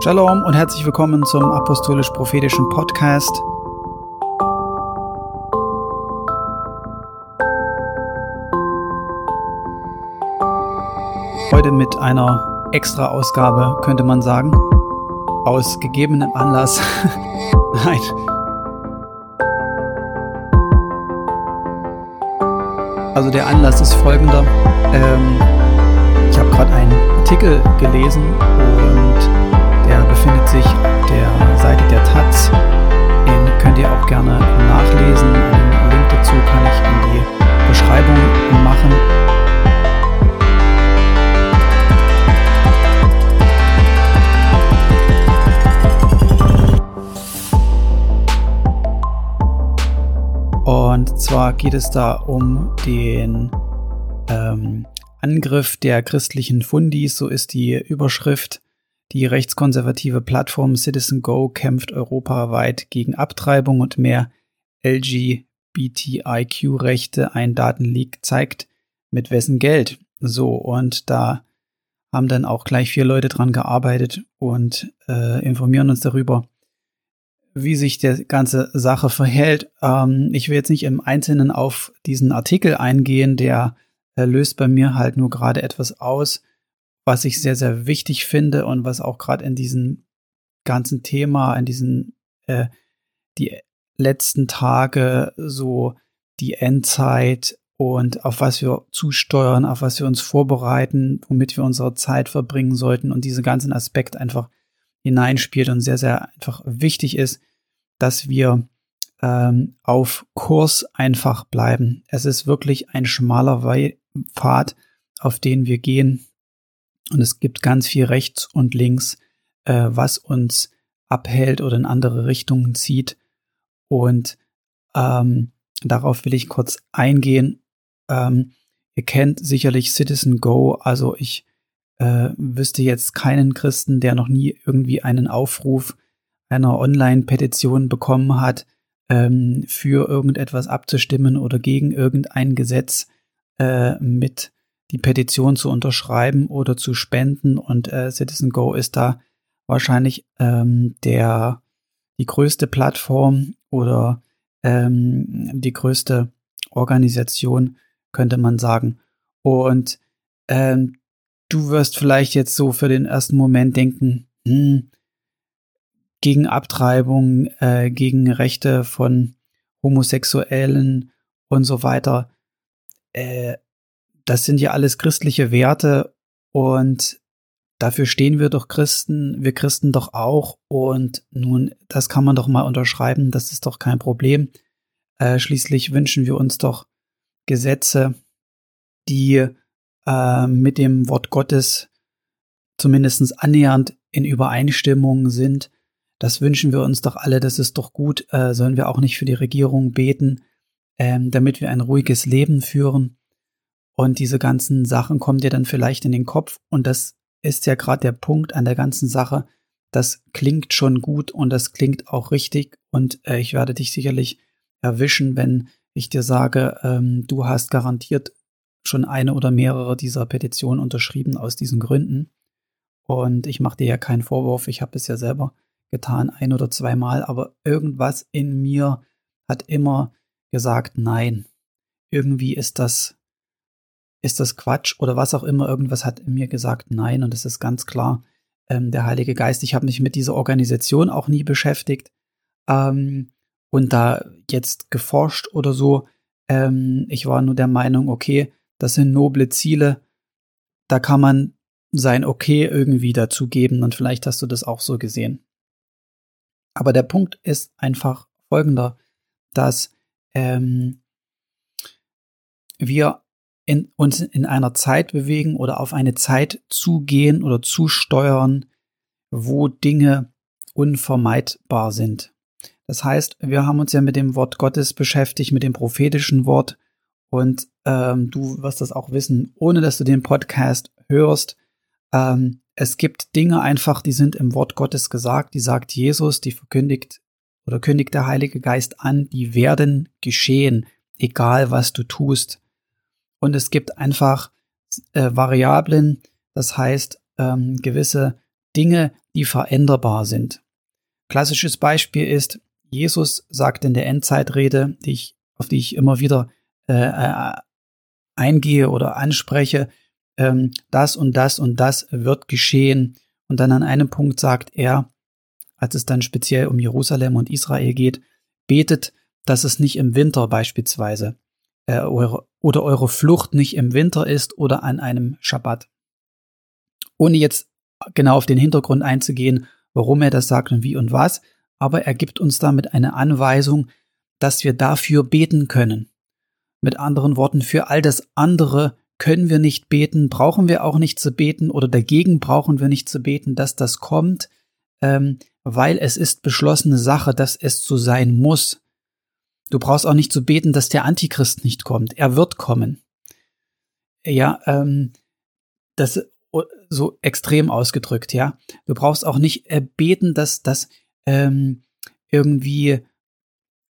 Shalom und herzlich willkommen zum Apostolisch-Prophetischen Podcast. Heute mit einer Extra-Ausgabe, könnte man sagen. Aus gegebenem Anlass. Nein. Also der Anlass ist folgender. Ähm, ich habe gerade einen Artikel gelesen und gerne nachlesen. Den Link dazu kann ich in die Beschreibung machen. Und zwar geht es da um den ähm, Angriff der christlichen Fundis, so ist die Überschrift die rechtskonservative Plattform Citizen Go kämpft europaweit gegen Abtreibung und mehr LGBTIQ-Rechte. Ein Datenleak zeigt, mit wessen Geld. So, und da haben dann auch gleich vier Leute dran gearbeitet und äh, informieren uns darüber, wie sich die ganze Sache verhält. Ähm, ich will jetzt nicht im Einzelnen auf diesen Artikel eingehen, der äh, löst bei mir halt nur gerade etwas aus was ich sehr, sehr wichtig finde und was auch gerade in diesem ganzen Thema, in diesen, äh, die letzten Tage, so die Endzeit und auf was wir zusteuern, auf was wir uns vorbereiten, womit wir unsere Zeit verbringen sollten und diese ganzen Aspekte einfach hineinspielt und sehr, sehr einfach wichtig ist, dass wir ähm, auf Kurs einfach bleiben. Es ist wirklich ein schmaler Pfad, auf den wir gehen. Und es gibt ganz viel rechts und links, äh, was uns abhält oder in andere Richtungen zieht. Und ähm, darauf will ich kurz eingehen. Ähm, ihr kennt sicherlich Citizen Go, also ich äh, wüsste jetzt keinen Christen, der noch nie irgendwie einen Aufruf einer Online-Petition bekommen hat, ähm, für irgendetwas abzustimmen oder gegen irgendein Gesetz äh, mit die Petition zu unterschreiben oder zu spenden. Und äh, Citizen Go ist da wahrscheinlich ähm, der die größte Plattform oder ähm, die größte Organisation, könnte man sagen. Und ähm, du wirst vielleicht jetzt so für den ersten Moment denken, hm, gegen Abtreibung, äh, gegen Rechte von Homosexuellen und so weiter. Äh, das sind ja alles christliche Werte und dafür stehen wir doch Christen, wir Christen doch auch. Und nun, das kann man doch mal unterschreiben, das ist doch kein Problem. Äh, schließlich wünschen wir uns doch Gesetze, die äh, mit dem Wort Gottes zumindest annähernd in Übereinstimmung sind. Das wünschen wir uns doch alle, das ist doch gut. Äh, sollen wir auch nicht für die Regierung beten, ähm, damit wir ein ruhiges Leben führen? Und diese ganzen Sachen kommen dir dann vielleicht in den Kopf. Und das ist ja gerade der Punkt an der ganzen Sache. Das klingt schon gut und das klingt auch richtig. Und äh, ich werde dich sicherlich erwischen, wenn ich dir sage, ähm, du hast garantiert schon eine oder mehrere dieser Petitionen unterschrieben aus diesen Gründen. Und ich mache dir ja keinen Vorwurf, ich habe es ja selber getan, ein oder zweimal, aber irgendwas in mir hat immer gesagt, nein, irgendwie ist das ist das Quatsch oder was auch immer, irgendwas hat mir gesagt, nein, und es ist ganz klar ähm, der Heilige Geist. Ich habe mich mit dieser Organisation auch nie beschäftigt ähm, und da jetzt geforscht oder so. Ähm, ich war nur der Meinung, okay, das sind noble Ziele, da kann man sein Okay irgendwie dazu geben und vielleicht hast du das auch so gesehen. Aber der Punkt ist einfach folgender, dass ähm, wir in, uns in einer Zeit bewegen oder auf eine Zeit zugehen oder zusteuern, wo Dinge unvermeidbar sind. Das heißt, wir haben uns ja mit dem Wort Gottes beschäftigt, mit dem prophetischen Wort. Und ähm, du wirst das auch wissen, ohne dass du den Podcast hörst. Ähm, es gibt Dinge einfach, die sind im Wort Gottes gesagt, die sagt Jesus, die verkündigt oder kündigt der Heilige Geist an, die werden geschehen, egal was du tust und es gibt einfach äh, Variablen, das heißt ähm, gewisse Dinge, die veränderbar sind. Klassisches Beispiel ist, Jesus sagt in der Endzeitrede, die ich, auf die ich immer wieder äh, äh, eingehe oder anspreche, ähm, das und das und das wird geschehen. Und dann an einem Punkt sagt er, als es dann speziell um Jerusalem und Israel geht, betet, dass es nicht im Winter beispielsweise äh, eure, oder eure Flucht nicht im Winter ist oder an einem Schabbat. Ohne jetzt genau auf den Hintergrund einzugehen, warum er das sagt und wie und was, aber er gibt uns damit eine Anweisung, dass wir dafür beten können. Mit anderen Worten, für all das andere können wir nicht beten, brauchen wir auch nicht zu beten oder dagegen brauchen wir nicht zu beten, dass das kommt, ähm, weil es ist beschlossene Sache, dass es so sein muss. Du brauchst auch nicht zu beten, dass der Antichrist nicht kommt. Er wird kommen. Ja, ähm, das so extrem ausgedrückt, ja. Du brauchst auch nicht äh, beten, dass das ähm, irgendwie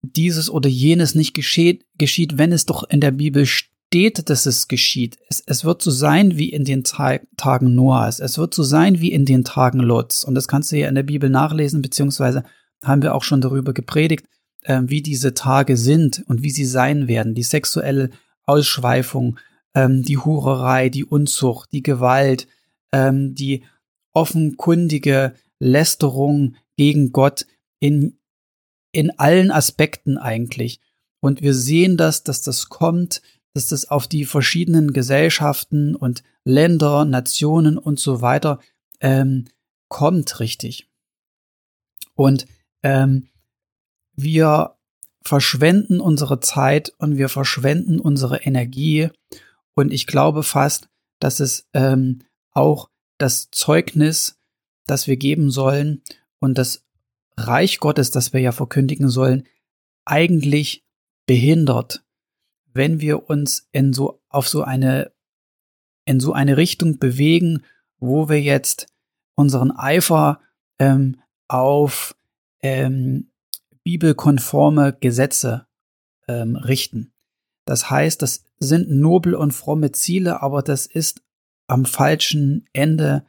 dieses oder jenes nicht geschieht, geschieht, wenn es doch in der Bibel steht, dass es geschieht. Es, es wird so sein wie in den Ta Tagen Noahs. Es wird so sein wie in den Tagen Lots. Und das kannst du ja in der Bibel nachlesen, beziehungsweise haben wir auch schon darüber gepredigt, äh, wie diese Tage sind und wie sie sein werden. Die sexuelle Ausschweifung, ähm, die Hurerei, die Unzucht, die Gewalt, ähm, die offenkundige Lästerung gegen Gott in, in allen Aspekten eigentlich. Und wir sehen das, dass das kommt, dass das auf die verschiedenen Gesellschaften und Länder, Nationen und so weiter ähm, kommt richtig. Und ähm, wir verschwenden unsere Zeit und wir verschwenden unsere Energie. Und ich glaube fast, dass es ähm, auch das Zeugnis, das wir geben sollen und das Reich Gottes, das wir ja verkündigen sollen, eigentlich behindert, wenn wir uns in so auf so eine in so eine Richtung bewegen, wo wir jetzt unseren Eifer ähm, auf ähm, bibelkonforme Gesetze ähm, richten. Das heißt, das sind nobel und fromme Ziele, aber das ist am falschen Ende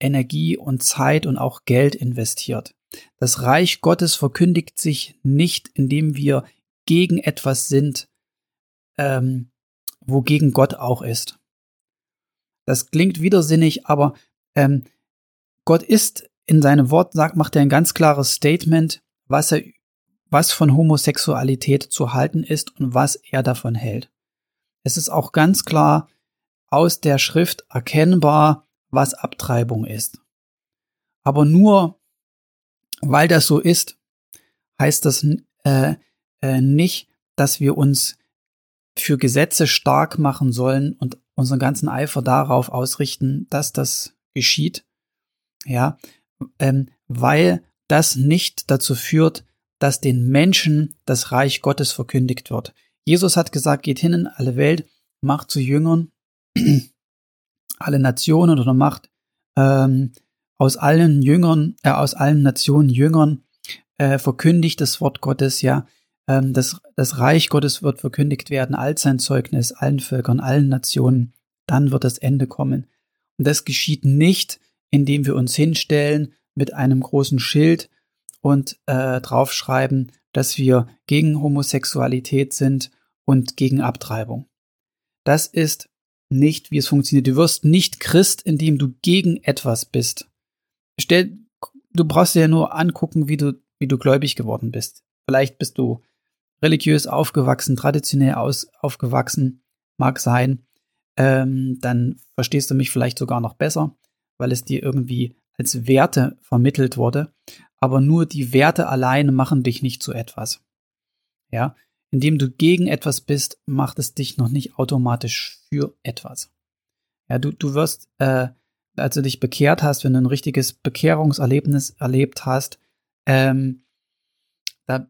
Energie und Zeit und auch Geld investiert. Das Reich Gottes verkündigt sich nicht, indem wir gegen etwas sind, ähm, wogegen Gott auch ist. Das klingt widersinnig, aber ähm, Gott ist in seinem Wort sagt, macht er ein ganz klares Statement, was er, was von Homosexualität zu halten ist und was er davon hält. Es ist auch ganz klar aus der Schrift erkennbar, was Abtreibung ist. Aber nur weil das so ist, heißt das äh, äh, nicht, dass wir uns für Gesetze stark machen sollen und unseren ganzen Eifer darauf ausrichten, dass das geschieht. Ja, ähm, weil das nicht dazu führt, dass den Menschen das Reich Gottes verkündigt wird. Jesus hat gesagt, geht hin in alle Welt, macht zu Jüngern alle Nationen oder macht ähm, aus allen Jüngern, äh, aus allen Nationen Jüngern, äh, verkündigt das Wort Gottes, ja. Ähm, das, das Reich Gottes wird verkündigt werden, als sein Zeugnis, allen Völkern, allen Nationen. Dann wird das Ende kommen. Und das geschieht nicht, indem wir uns hinstellen mit einem großen Schild und äh, draufschreiben, dass wir gegen Homosexualität sind und gegen Abtreibung. Das ist nicht, wie es funktioniert. Du wirst nicht Christ, indem du gegen etwas bist. Stell, du brauchst dir ja nur angucken, wie du, wie du gläubig geworden bist. Vielleicht bist du religiös aufgewachsen, traditionell aus, aufgewachsen, mag sein. Ähm, dann verstehst du mich vielleicht sogar noch besser, weil es dir irgendwie als Werte vermittelt wurde. Aber nur die Werte alleine machen dich nicht zu etwas. Ja, indem du gegen etwas bist, macht es dich noch nicht automatisch für etwas. Ja, du, du wirst, äh, als du dich bekehrt hast, wenn du ein richtiges Bekehrungserlebnis erlebt hast, ähm, da,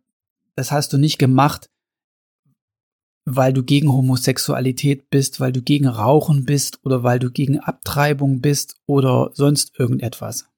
das hast du nicht gemacht, weil du gegen Homosexualität bist, weil du gegen Rauchen bist oder weil du gegen Abtreibung bist oder sonst irgendetwas.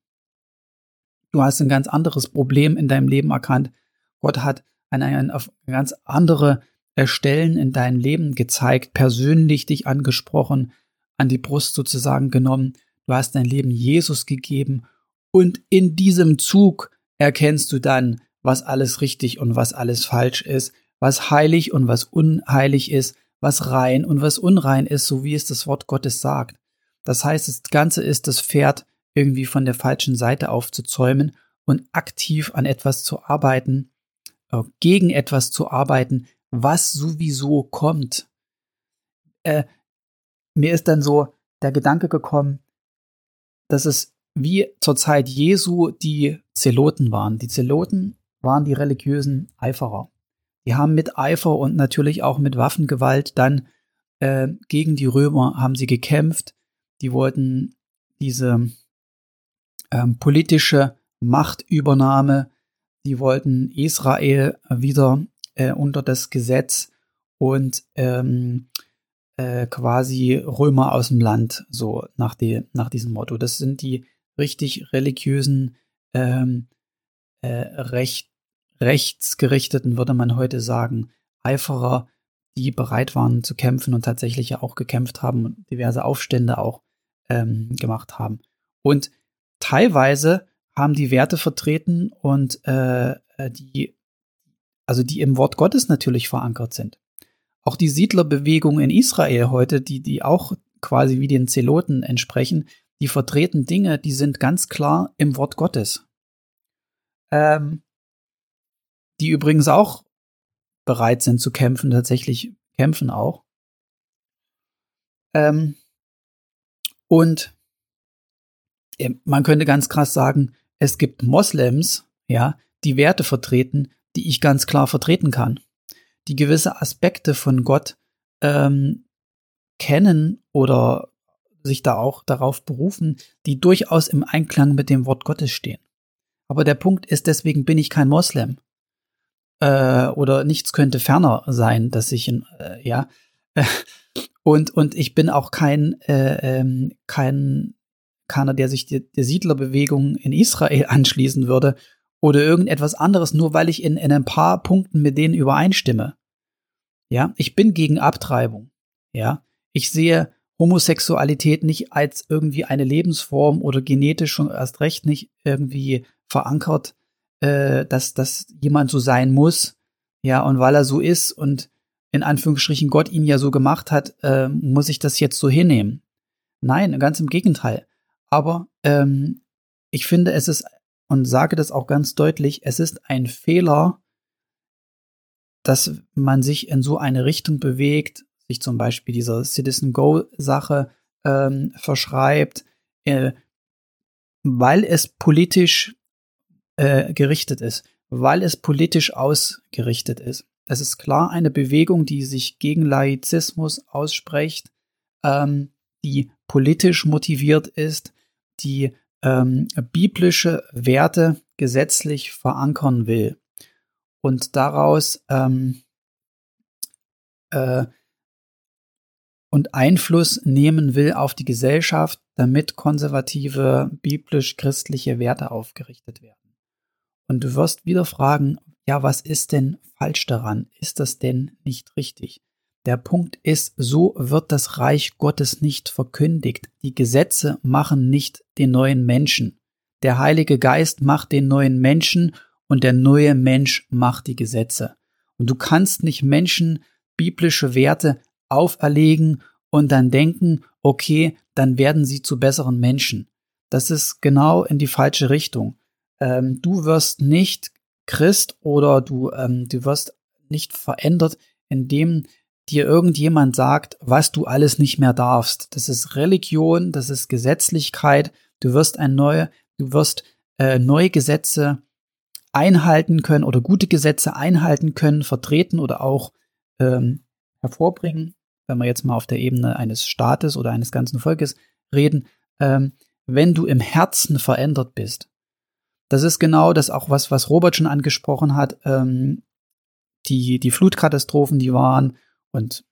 Du hast ein ganz anderes Problem in deinem Leben erkannt. Gott hat an ein, auf ganz andere äh, Stellen in deinem Leben gezeigt, persönlich dich angesprochen, an die Brust sozusagen genommen. Du hast dein Leben Jesus gegeben Und in diesem Zug erkennst du dann, was alles richtig und was alles falsch ist, was heilig und was unheilig ist, was rein und was unrein ist, so wie es das Wort Gottes sagt. Das heißt, das Ganze ist das Pferd irgendwie von der falschen Seite aufzuzäumen und aktiv an etwas zu arbeiten, äh, gegen etwas zu arbeiten, was sowieso kommt. Äh, mir ist dann so der Gedanke gekommen, dass es wie zur Zeit Jesu die Zeloten waren. Die Zeloten waren die religiösen Eiferer. Die haben mit Eifer und natürlich auch mit Waffengewalt dann äh, gegen die Römer haben sie gekämpft. Die wollten diese ähm, politische Machtübernahme, die wollten Israel wieder äh, unter das Gesetz und ähm, äh, quasi Römer aus dem Land, so nach, die, nach diesem Motto. Das sind die richtig religiösen, ähm, äh, recht, rechtsgerichteten, würde man heute sagen, Eiferer, die bereit waren zu kämpfen und tatsächlich ja auch gekämpft haben und diverse Aufstände auch ähm, gemacht haben. Und teilweise haben die Werte vertreten und äh, die, also die im Wort Gottes natürlich verankert sind. Auch die Siedlerbewegung in Israel heute, die, die auch quasi wie den Zeloten entsprechen, die vertreten Dinge, die sind ganz klar im Wort Gottes. Ähm, die übrigens auch bereit sind zu kämpfen, tatsächlich kämpfen auch. Ähm, und man könnte ganz krass sagen, es gibt Moslems, ja, die Werte vertreten, die ich ganz klar vertreten kann, die gewisse Aspekte von Gott ähm, kennen oder sich da auch darauf berufen, die durchaus im Einklang mit dem Wort Gottes stehen. Aber der Punkt ist, deswegen bin ich kein Moslem. Äh, oder nichts könnte ferner sein, dass ich, äh, ja. und, und ich bin auch kein, äh, ähm, kein keiner, der sich der, der Siedlerbewegung in Israel anschließen würde oder irgendetwas anderes, nur weil ich in, in ein paar Punkten mit denen übereinstimme. Ja, ich bin gegen Abtreibung. Ja, ich sehe Homosexualität nicht als irgendwie eine Lebensform oder genetisch schon erst recht nicht irgendwie verankert, äh, dass, dass jemand so sein muss. Ja, und weil er so ist und in Anführungsstrichen Gott ihn ja so gemacht hat, äh, muss ich das jetzt so hinnehmen. Nein, ganz im Gegenteil. Aber ähm, ich finde, es ist, und sage das auch ganz deutlich, es ist ein Fehler, dass man sich in so eine Richtung bewegt, sich zum Beispiel dieser Citizen Go-Sache ähm, verschreibt, äh, weil es politisch äh, gerichtet ist, weil es politisch ausgerichtet ist. Es ist klar eine Bewegung, die sich gegen Laizismus ausspricht, ähm, die politisch motiviert ist, die ähm, biblische Werte gesetzlich verankern will und daraus ähm, äh, und Einfluss nehmen will auf die Gesellschaft, damit konservative biblisch-christliche Werte aufgerichtet werden. Und du wirst wieder fragen, ja, was ist denn falsch daran? Ist das denn nicht richtig? Der Punkt ist, so wird das Reich Gottes nicht verkündigt. Die Gesetze machen nicht den neuen Menschen. Der Heilige Geist macht den neuen Menschen und der neue Mensch macht die Gesetze. Und du kannst nicht Menschen biblische Werte auferlegen und dann denken, okay, dann werden sie zu besseren Menschen. Das ist genau in die falsche Richtung. Ähm, du wirst nicht Christ oder du, ähm, du wirst nicht verändert, indem dir irgendjemand sagt, was du alles nicht mehr darfst. Das ist Religion, das ist Gesetzlichkeit. Du wirst ein neue, du wirst äh, neue Gesetze einhalten können oder gute Gesetze einhalten können, vertreten oder auch ähm, hervorbringen. Wenn wir jetzt mal auf der Ebene eines Staates oder eines ganzen Volkes reden, ähm, wenn du im Herzen verändert bist. Das ist genau das auch was, was Robert schon angesprochen hat. Ähm, die, die Flutkatastrophen, die waren, und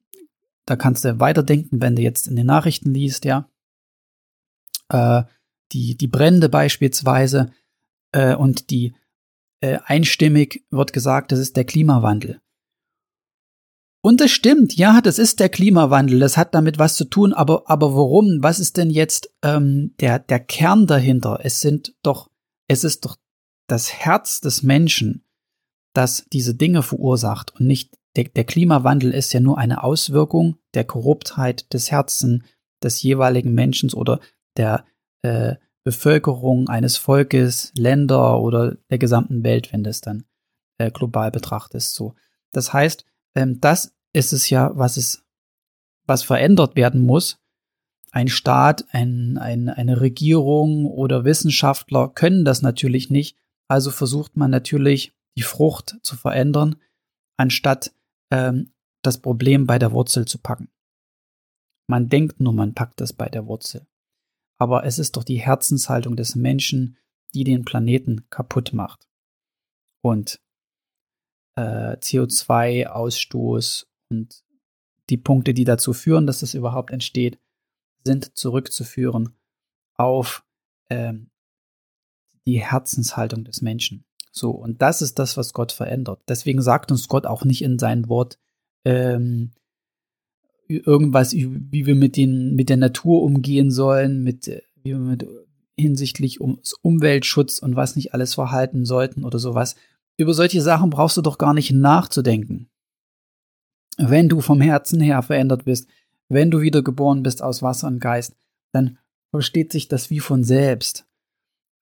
da kannst du weiterdenken, wenn du jetzt in den Nachrichten liest, ja. Äh, die, die Brände beispielsweise äh, und die äh, einstimmig wird gesagt, das ist der Klimawandel. Und das stimmt, ja, das ist der Klimawandel, das hat damit was zu tun, aber, aber warum? Was ist denn jetzt ähm, der, der Kern dahinter? Es sind doch es ist doch das Herz des Menschen, das diese Dinge verursacht und nicht der, der Klimawandel ist ja nur eine Auswirkung der Korruptheit des Herzens des jeweiligen Menschen oder der äh, Bevölkerung eines Volkes, Länder oder der gesamten Welt, wenn du es dann äh, global betrachtest. So, das heißt, ähm, das ist es ja, was es, was verändert werden muss. Ein Staat, ein, ein, eine Regierung oder Wissenschaftler können das natürlich nicht. Also versucht man natürlich, die Frucht zu verändern, anstatt ähm, das Problem bei der Wurzel zu packen. Man denkt nur, man packt das bei der Wurzel. Aber es ist doch die Herzenshaltung des Menschen, die den Planeten kaputt macht. Und äh, CO2-Ausstoß und die Punkte, die dazu führen, dass es überhaupt entsteht, sind zurückzuführen auf ähm, die Herzenshaltung des Menschen. So, und das ist das, was Gott verändert. Deswegen sagt uns Gott auch nicht in sein Wort ähm, irgendwas, wie wir mit, den, mit der Natur umgehen sollen, mit, wie wir mit hinsichtlich um, Umweltschutz und was nicht alles verhalten sollten oder sowas. Über solche Sachen brauchst du doch gar nicht nachzudenken. Wenn du vom Herzen her verändert bist, wenn du wieder geboren bist aus Wasser und Geist, dann versteht sich das wie von selbst,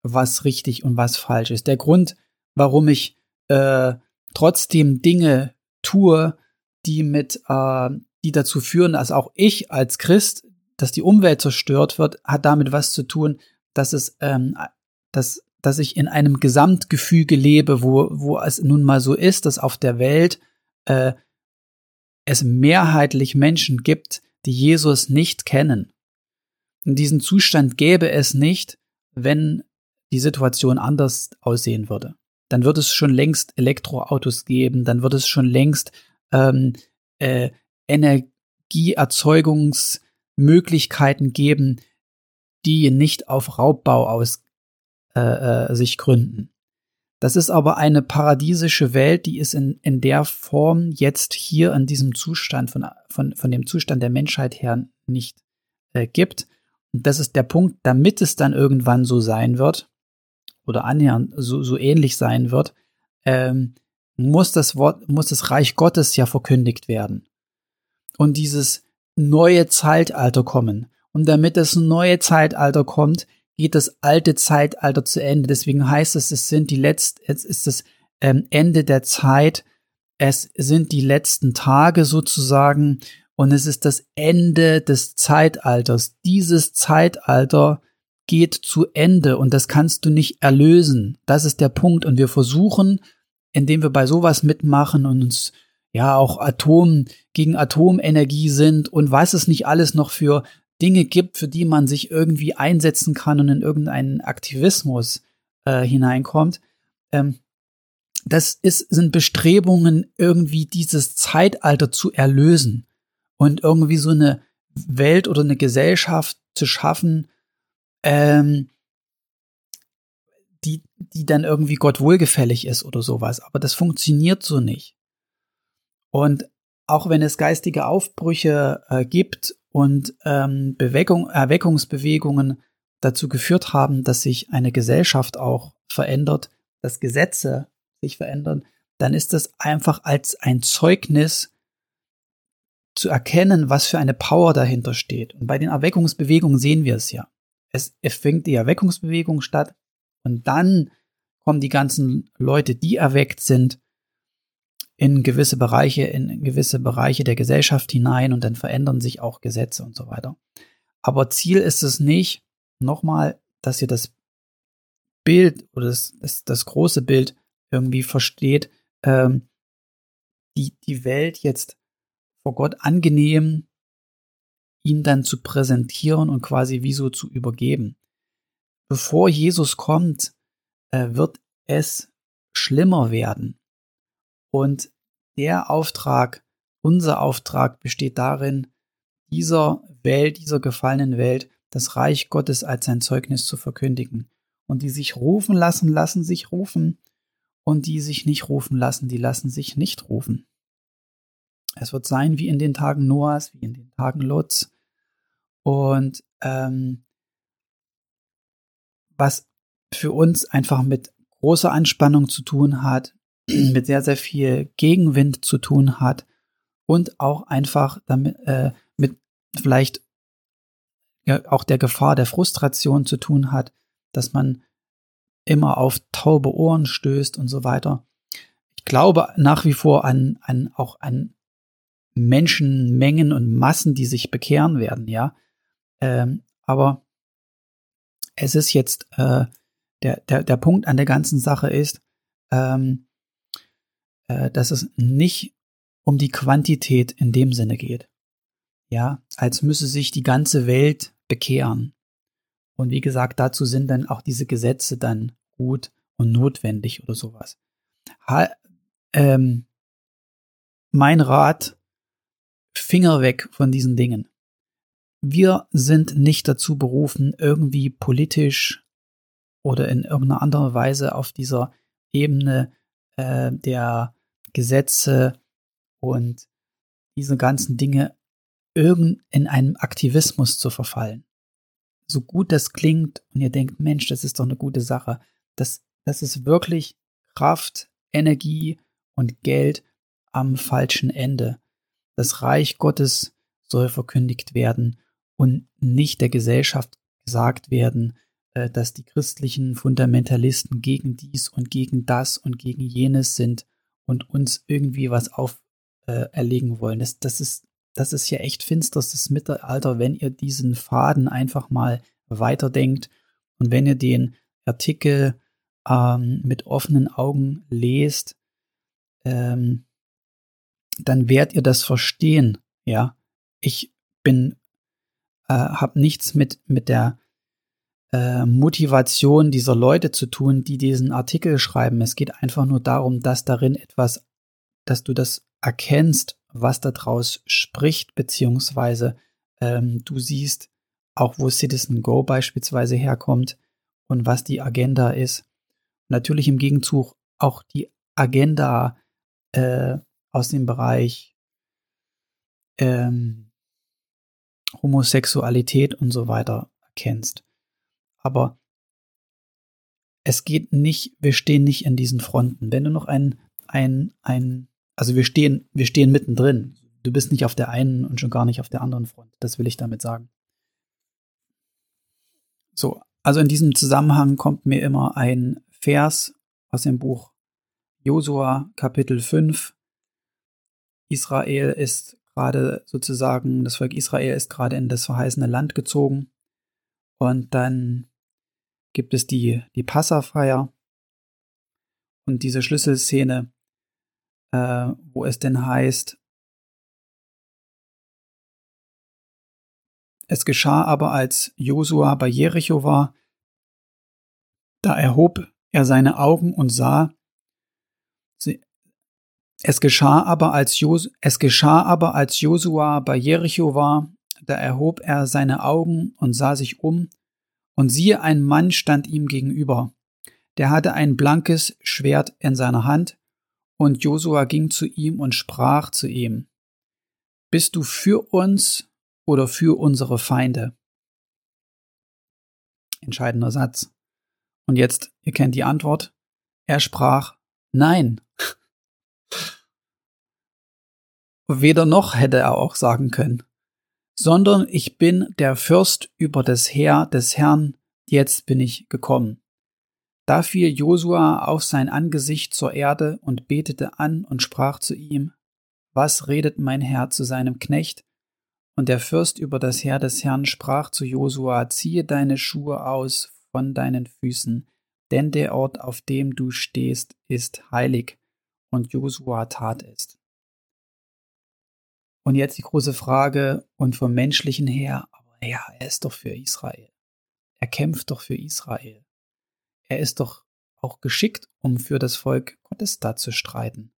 was richtig und was falsch ist. Der Grund, warum ich äh, trotzdem Dinge tue, die mit, äh, die dazu führen, dass auch ich als Christ, dass die Umwelt zerstört wird, hat damit was zu tun, dass es, ähm, dass, dass ich in einem Gesamtgefüge lebe, wo, wo es nun mal so ist, dass auf der Welt äh, es mehrheitlich Menschen gibt, die Jesus nicht kennen. Und diesen Zustand gäbe es nicht, wenn die Situation anders aussehen würde dann wird es schon längst Elektroautos geben, dann wird es schon längst ähm, äh, Energieerzeugungsmöglichkeiten geben, die nicht auf Raubbau aus äh, äh, sich gründen. Das ist aber eine paradiesische Welt, die es in, in der Form jetzt hier in diesem Zustand, von, von, von dem Zustand der Menschheit her nicht äh, gibt. Und das ist der Punkt, damit es dann irgendwann so sein wird, oder annähernd so, so ähnlich sein wird, ähm, muss das Wort, muss das Reich Gottes ja verkündigt werden. Und dieses neue Zeitalter kommen. Und damit das neue Zeitalter kommt, geht das alte Zeitalter zu Ende. Deswegen heißt es, es sind die letzten, es ist das ähm, Ende der Zeit. Es sind die letzten Tage sozusagen. Und es ist das Ende des Zeitalters. Dieses Zeitalter geht zu Ende und das kannst du nicht erlösen. Das ist der Punkt. Und wir versuchen, indem wir bei sowas mitmachen und uns ja auch Atom gegen Atomenergie sind und was es nicht alles noch für Dinge gibt, für die man sich irgendwie einsetzen kann und in irgendeinen Aktivismus äh, hineinkommt. Ähm, das ist, sind Bestrebungen, irgendwie dieses Zeitalter zu erlösen und irgendwie so eine Welt oder eine Gesellschaft zu schaffen, ähm, die, die dann irgendwie Gott wohlgefällig ist oder sowas. Aber das funktioniert so nicht. Und auch wenn es geistige Aufbrüche äh, gibt und ähm, Bewegung, Erweckungsbewegungen dazu geführt haben, dass sich eine Gesellschaft auch verändert, dass Gesetze sich verändern, dann ist das einfach als ein Zeugnis zu erkennen, was für eine Power dahinter steht. Und bei den Erweckungsbewegungen sehen wir es ja es, es fängt die Erweckungsbewegung statt und dann kommen die ganzen Leute, die erweckt sind, in gewisse Bereiche, in gewisse Bereiche der Gesellschaft hinein und dann verändern sich auch Gesetze und so weiter. Aber Ziel ist es nicht, nochmal, dass ihr das Bild oder das, das, das große Bild irgendwie versteht, ähm, die, die Welt jetzt vor Gott angenehm ihn dann zu präsentieren und quasi wie so zu übergeben. Bevor Jesus kommt, äh, wird es schlimmer werden. Und der Auftrag, unser Auftrag besteht darin, dieser Welt, dieser gefallenen Welt, das Reich Gottes als sein Zeugnis zu verkündigen. Und die sich rufen lassen, lassen sich rufen. Und die sich nicht rufen lassen, die lassen sich nicht rufen. Es wird sein wie in den Tagen Noahs, wie in den Tagen Lots. Und ähm, was für uns einfach mit großer Anspannung zu tun hat, mit sehr, sehr viel Gegenwind zu tun hat und auch einfach damit, äh, mit vielleicht ja, auch der Gefahr der Frustration zu tun hat, dass man immer auf taube Ohren stößt und so weiter. Ich glaube nach wie vor an, an auch an Menschenmengen und Massen, die sich bekehren werden, ja. Ähm, aber es ist jetzt äh, der, der, der Punkt an der ganzen Sache ist, ähm, äh, dass es nicht um die Quantität in dem Sinne geht. Ja, als müsse sich die ganze Welt bekehren. Und wie gesagt, dazu sind dann auch diese Gesetze dann gut und notwendig oder sowas. Ha, ähm, mein Rat, Finger weg von diesen Dingen. Wir sind nicht dazu berufen, irgendwie politisch oder in irgendeiner anderen Weise auf dieser Ebene äh, der Gesetze und diese ganzen Dinge irgend in einem Aktivismus zu verfallen. So gut das klingt und ihr denkt, Mensch, das ist doch eine gute Sache, das, das ist wirklich Kraft, Energie und Geld am falschen Ende. Das Reich Gottes soll verkündigt werden und nicht der Gesellschaft gesagt werden, äh, dass die christlichen Fundamentalisten gegen dies und gegen das und gegen jenes sind und uns irgendwie was auferlegen äh, wollen. Das, das, ist, das ist ja echt finsterstes Mittelalter, wenn ihr diesen Faden einfach mal weiterdenkt und wenn ihr den Artikel ähm, mit offenen Augen lest, ähm, dann werdet ihr das verstehen. Ja, ich bin, äh, habe nichts mit mit der äh, Motivation dieser Leute zu tun, die diesen Artikel schreiben. Es geht einfach nur darum, dass darin etwas, dass du das erkennst, was daraus spricht, beziehungsweise ähm, du siehst auch, wo Citizen Go beispielsweise herkommt und was die Agenda ist. Natürlich im Gegenzug auch die Agenda äh, aus dem Bereich ähm, Homosexualität und so weiter erkennst. Aber es geht nicht, wir stehen nicht in diesen Fronten. Wenn du noch ein, ein, ein, also wir stehen, wir stehen mittendrin. Du bist nicht auf der einen und schon gar nicht auf der anderen Front. Das will ich damit sagen. So, also in diesem Zusammenhang kommt mir immer ein Vers aus dem Buch Josua Kapitel 5. Israel ist gerade sozusagen, das Volk Israel ist gerade in das verheißene Land gezogen. Und dann gibt es die, die Passafeier und diese Schlüsselszene, äh, wo es denn heißt, es geschah aber, als Josua bei Jericho war, da erhob er seine Augen und sah, es geschah aber, als Jos es geschah aber, als Josua bei Jericho war, da erhob er seine Augen und sah sich um, und siehe, ein Mann stand ihm gegenüber. Der hatte ein blankes Schwert in seiner Hand, und Josua ging zu ihm und sprach zu ihm, Bist du für uns oder für unsere Feinde? Entscheidender Satz. Und jetzt, ihr kennt die Antwort. Er sprach, Nein. Weder noch hätte er auch sagen können, sondern ich bin der Fürst über das Heer des Herrn, jetzt bin ich gekommen. Da fiel Josua auf sein Angesicht zur Erde und betete an und sprach zu ihm, Was redet mein Herr zu seinem Knecht? Und der Fürst über das Heer des Herrn sprach zu Josua, Ziehe deine Schuhe aus von deinen Füßen, denn der Ort, auf dem du stehst, ist heilig. Und Josua tat es. Und jetzt die große Frage, und vom menschlichen her, aber ja, er ist doch für Israel. Er kämpft doch für Israel. Er ist doch auch geschickt, um für das Volk Gottes da zu streiten.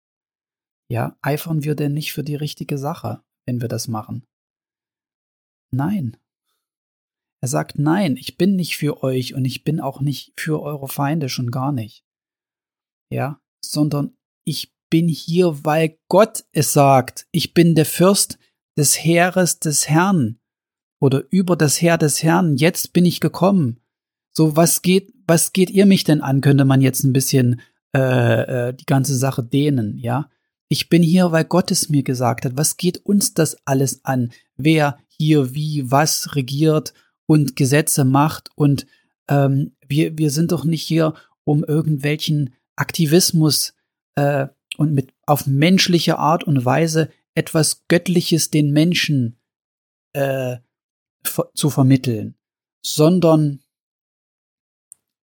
Ja, eifern wir denn nicht für die richtige Sache, wenn wir das machen? Nein. Er sagt, nein, ich bin nicht für euch und ich bin auch nicht für eure Feinde, schon gar nicht. Ja, sondern ich bin hier, weil Gott es sagt. Ich bin der Fürst des Heeres des Herrn oder über das Heer des Herrn. Jetzt bin ich gekommen. So, was geht, was geht ihr mich denn an, könnte man jetzt ein bisschen äh, äh, die ganze Sache dehnen, ja? Ich bin hier, weil Gott es mir gesagt hat. Was geht uns das alles an? Wer hier wie was regiert und Gesetze macht und ähm, wir, wir sind doch nicht hier, um irgendwelchen Aktivismus äh, und mit auf menschliche Art und Weise etwas Göttliches den Menschen äh, zu vermitteln, sondern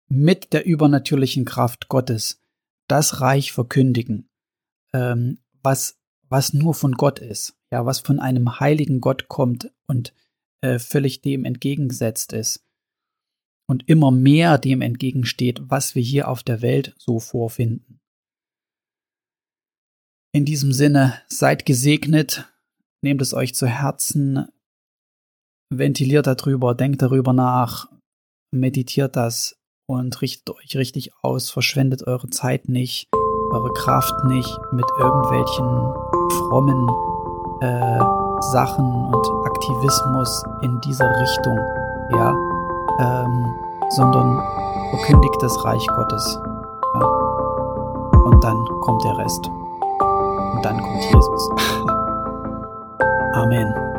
mit der übernatürlichen Kraft Gottes das Reich verkündigen, ähm, was, was nur von Gott ist, ja, was von einem heiligen Gott kommt und äh, völlig dem entgegengesetzt ist und immer mehr dem entgegensteht, was wir hier auf der Welt so vorfinden. In diesem Sinne, seid gesegnet, nehmt es euch zu Herzen, ventiliert darüber, denkt darüber nach, meditiert das und richtet euch richtig aus, verschwendet eure Zeit nicht, eure Kraft nicht mit irgendwelchen frommen äh, Sachen und Aktivismus in dieser Richtung, ja, ähm, sondern verkündigt das Reich Gottes. Ja. Und dann kommt der Rest. Dann kommt Jesus. Amen.